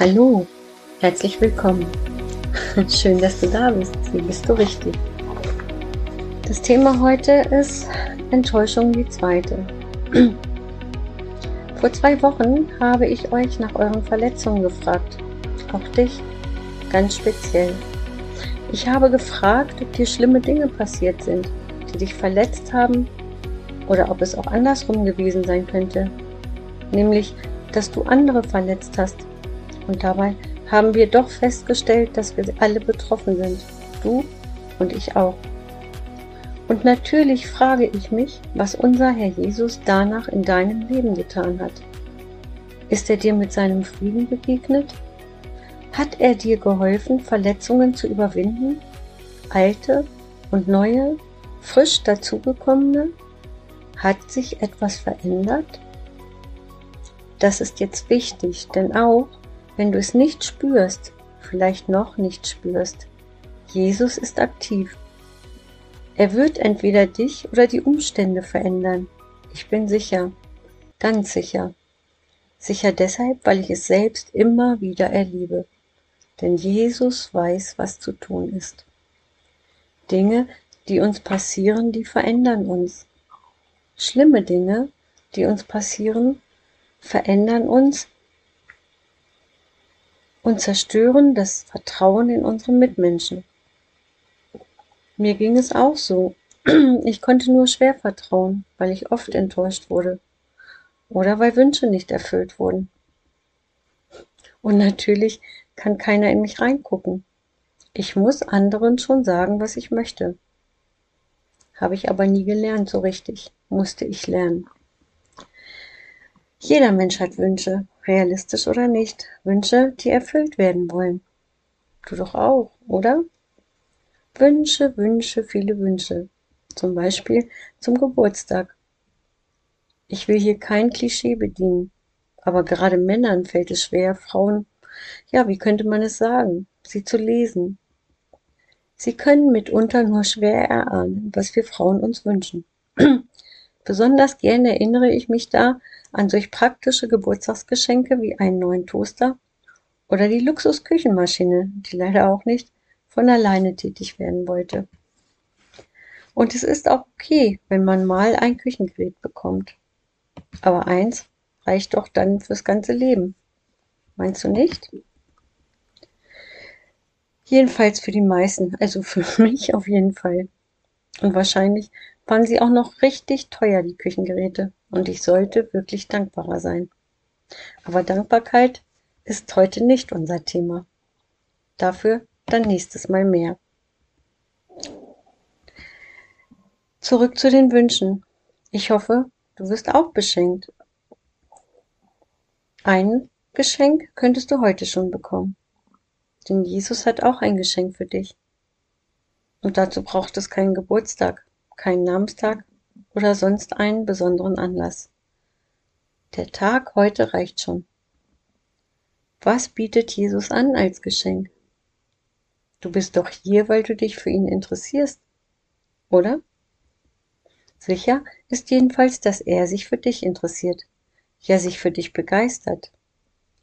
Hallo, herzlich willkommen. Schön, dass du da bist. Hier bist du richtig. Das Thema heute ist Enttäuschung die zweite. Vor zwei Wochen habe ich euch nach euren Verletzungen gefragt. Auch dich, ganz speziell. Ich habe gefragt, ob dir schlimme Dinge passiert sind, die dich verletzt haben oder ob es auch andersrum gewesen sein könnte. Nämlich, dass du andere verletzt hast. Und dabei haben wir doch festgestellt, dass wir alle betroffen sind. Du und ich auch. Und natürlich frage ich mich, was unser Herr Jesus danach in deinem Leben getan hat. Ist er dir mit seinem Frieden begegnet? Hat er dir geholfen, Verletzungen zu überwinden? Alte und neue, frisch dazugekommene? Hat sich etwas verändert? Das ist jetzt wichtig, denn auch wenn du es nicht spürst, vielleicht noch nicht spürst, Jesus ist aktiv. Er wird entweder dich oder die Umstände verändern. Ich bin sicher, ganz sicher. Sicher deshalb, weil ich es selbst immer wieder erlebe. Denn Jesus weiß, was zu tun ist. Dinge, die uns passieren, die verändern uns. Schlimme Dinge, die uns passieren, verändern uns und zerstören das Vertrauen in unsere Mitmenschen. Mir ging es auch so. Ich konnte nur schwer vertrauen, weil ich oft enttäuscht wurde oder weil Wünsche nicht erfüllt wurden. Und natürlich kann keiner in mich reingucken. Ich muss anderen schon sagen, was ich möchte. Habe ich aber nie gelernt so richtig, musste ich lernen. Jeder Mensch hat Wünsche, realistisch oder nicht, Wünsche, die erfüllt werden wollen. Du doch auch, oder? Wünsche, Wünsche, viele Wünsche. Zum Beispiel zum Geburtstag. Ich will hier kein Klischee bedienen, aber gerade Männern fällt es schwer, Frauen, ja, wie könnte man es sagen, sie zu lesen. Sie können mitunter nur schwer erahnen, was wir Frauen uns wünschen. Besonders gern erinnere ich mich da an solch praktische Geburtstagsgeschenke wie einen neuen Toaster oder die Luxusküchenmaschine, die leider auch nicht von alleine tätig werden wollte. Und es ist auch okay, wenn man mal ein Küchengerät bekommt. Aber eins reicht doch dann fürs ganze Leben. Meinst du nicht? Jedenfalls für die meisten, also für mich auf jeden Fall. Und wahrscheinlich waren sie auch noch richtig teuer, die Küchengeräte. Und ich sollte wirklich dankbarer sein. Aber Dankbarkeit ist heute nicht unser Thema. Dafür dann nächstes Mal mehr. Zurück zu den Wünschen. Ich hoffe, du wirst auch beschenkt. Ein Geschenk könntest du heute schon bekommen. Denn Jesus hat auch ein Geschenk für dich. Und dazu braucht es keinen Geburtstag keinen Namenstag oder sonst einen besonderen Anlass. Der Tag heute reicht schon. Was bietet Jesus an als Geschenk? Du bist doch hier, weil du dich für ihn interessierst, oder? Sicher ist jedenfalls, dass er sich für dich interessiert, ja sich für dich begeistert.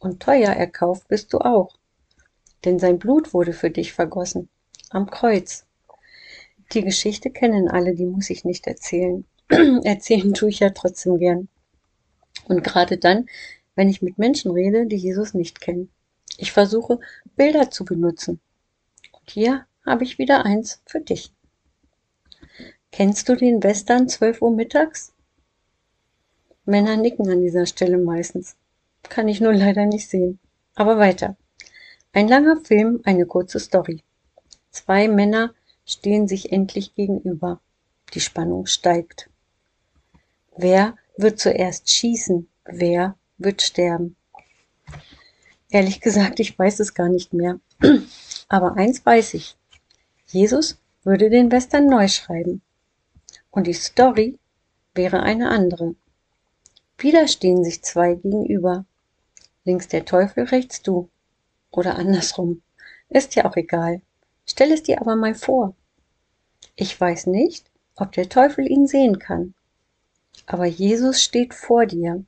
Und teuer erkauft bist du auch, denn sein Blut wurde für dich vergossen, am Kreuz. Die Geschichte kennen alle, die muss ich nicht erzählen. Erzählen tue ich ja trotzdem gern. Und gerade dann, wenn ich mit Menschen rede, die Jesus nicht kennen. Ich versuche, Bilder zu benutzen. Und hier habe ich wieder eins für dich. Kennst du den Western 12 Uhr mittags? Männer nicken an dieser Stelle meistens. Kann ich nur leider nicht sehen. Aber weiter. Ein langer Film, eine kurze Story. Zwei Männer stehen sich endlich gegenüber. Die Spannung steigt. Wer wird zuerst schießen? Wer wird sterben? Ehrlich gesagt, ich weiß es gar nicht mehr. Aber eins weiß ich. Jesus würde den Western neu schreiben. Und die Story wäre eine andere. Wieder stehen sich zwei gegenüber. Links der Teufel, rechts du. Oder andersrum. Ist ja auch egal. Stell es dir aber mal vor. Ich weiß nicht, ob der Teufel ihn sehen kann. Aber Jesus steht vor dir.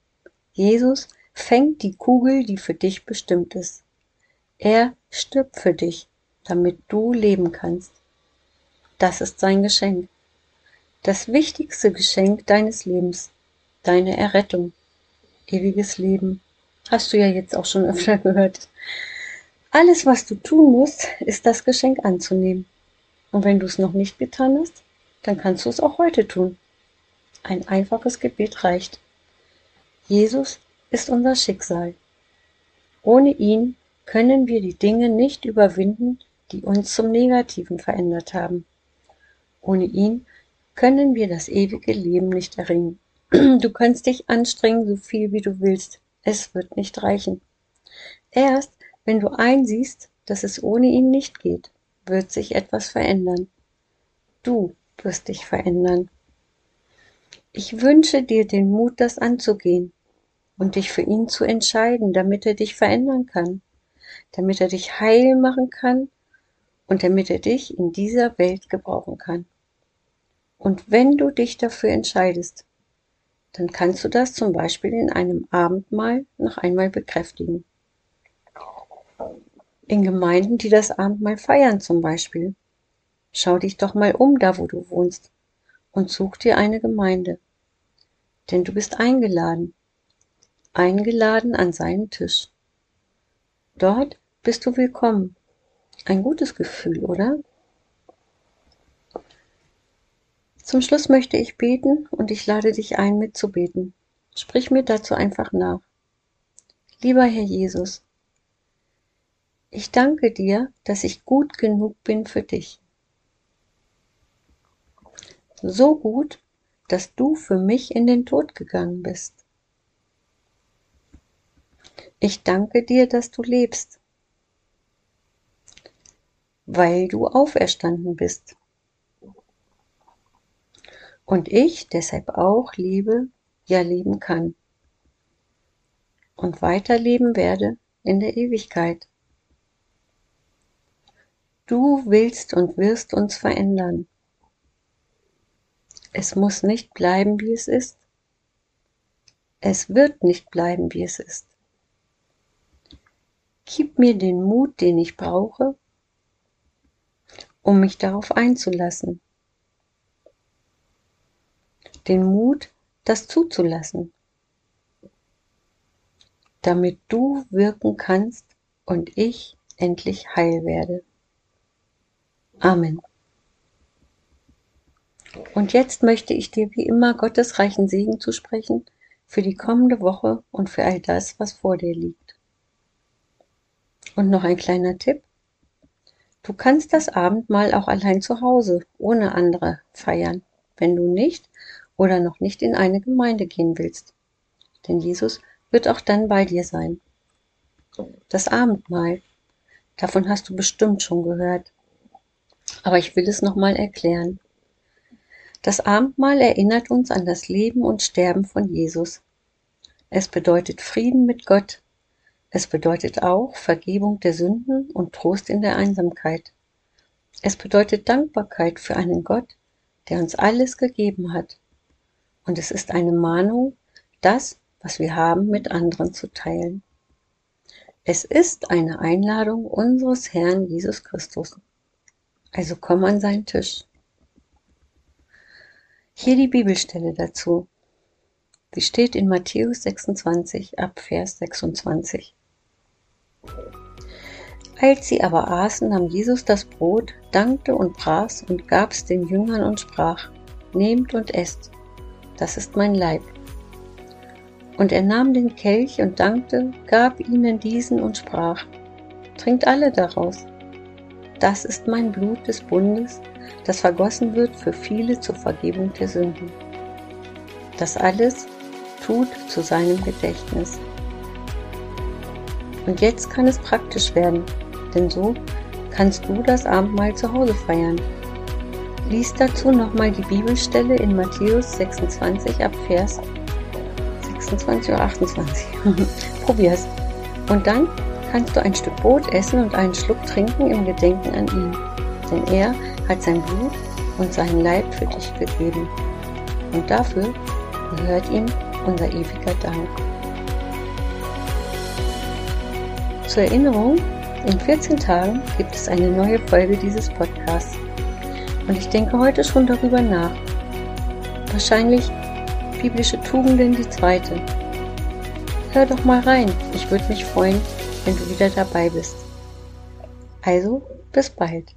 Jesus fängt die Kugel, die für dich bestimmt ist. Er stirbt für dich, damit du leben kannst. Das ist sein Geschenk. Das wichtigste Geschenk deines Lebens, deine Errettung, ewiges Leben. Hast du ja jetzt auch schon öfter gehört. Alles, was du tun musst, ist das Geschenk anzunehmen. Und wenn du es noch nicht getan hast, dann kannst du es auch heute tun. Ein einfaches Gebet reicht. Jesus ist unser Schicksal. Ohne ihn können wir die Dinge nicht überwinden, die uns zum Negativen verändert haben. Ohne ihn können wir das ewige Leben nicht erringen. Du kannst dich anstrengen, so viel wie du willst. Es wird nicht reichen. Erst wenn du einsiehst, dass es ohne ihn nicht geht, wird sich etwas verändern. Du wirst dich verändern. Ich wünsche dir den Mut, das anzugehen und dich für ihn zu entscheiden, damit er dich verändern kann, damit er dich heil machen kann und damit er dich in dieser Welt gebrauchen kann. Und wenn du dich dafür entscheidest, dann kannst du das zum Beispiel in einem Abendmahl noch einmal bekräftigen. In Gemeinden, die das Abendmahl feiern zum Beispiel. Schau dich doch mal um da, wo du wohnst und such dir eine Gemeinde. Denn du bist eingeladen. Eingeladen an seinen Tisch. Dort bist du willkommen. Ein gutes Gefühl, oder? Zum Schluss möchte ich beten und ich lade dich ein, mitzubeten. Sprich mir dazu einfach nach. Lieber Herr Jesus, ich danke dir, dass ich gut genug bin für dich. So gut, dass du für mich in den Tod gegangen bist. Ich danke dir, dass du lebst, weil du auferstanden bist und ich deshalb auch lebe, ja leben kann und weiterleben werde in der Ewigkeit. Du willst und wirst uns verändern. Es muss nicht bleiben, wie es ist. Es wird nicht bleiben, wie es ist. Gib mir den Mut, den ich brauche, um mich darauf einzulassen den Mut, das zuzulassen, damit du wirken kannst und ich endlich heil werde. Amen. Und jetzt möchte ich dir wie immer Gottes reichen Segen zusprechen für die kommende Woche und für all das, was vor dir liegt. Und noch ein kleiner Tipp. Du kannst das Abendmahl auch allein zu Hause, ohne andere, feiern. Wenn du nicht oder noch nicht in eine Gemeinde gehen willst. Denn Jesus wird auch dann bei dir sein. Das Abendmahl, davon hast du bestimmt schon gehört. Aber ich will es nochmal erklären. Das Abendmahl erinnert uns an das Leben und Sterben von Jesus. Es bedeutet Frieden mit Gott. Es bedeutet auch Vergebung der Sünden und Trost in der Einsamkeit. Es bedeutet Dankbarkeit für einen Gott, der uns alles gegeben hat und es ist eine Mahnung, das, was wir haben, mit anderen zu teilen. Es ist eine Einladung unseres Herrn Jesus Christus. Also komm an seinen Tisch. Hier die Bibelstelle dazu. Sie steht in Matthäus 26 ab Vers 26. Als sie aber aßen, nahm Jesus das Brot, dankte und brach und gab's den Jüngern und sprach, Nehmt und esst, das ist mein Leib. Und er nahm den Kelch und dankte, gab ihnen diesen und sprach, Trinkt alle daraus. Das ist mein Blut des Bundes, das vergossen wird für viele zur Vergebung der Sünden. Das alles tut zu seinem Gedächtnis. Und jetzt kann es praktisch werden, denn so kannst du das Abendmahl zu Hause feiern. Lies dazu nochmal die Bibelstelle in Matthäus 26 ab Vers 26 oder 28. Probier's. Und dann kannst du ein Stück Brot essen und einen Schluck trinken im Gedenken an ihn. Denn er hat sein Blut und seinen Leib für dich gegeben. Und dafür gehört ihm unser ewiger Dank. Zur Erinnerung, In 14 Tagen gibt es eine neue Folge dieses Podcasts. Und ich denke heute schon darüber nach. Wahrscheinlich biblische Tugenden die zweite. Hör doch mal rein. Ich würde mich freuen, wenn du wieder dabei bist. Also, bis bald.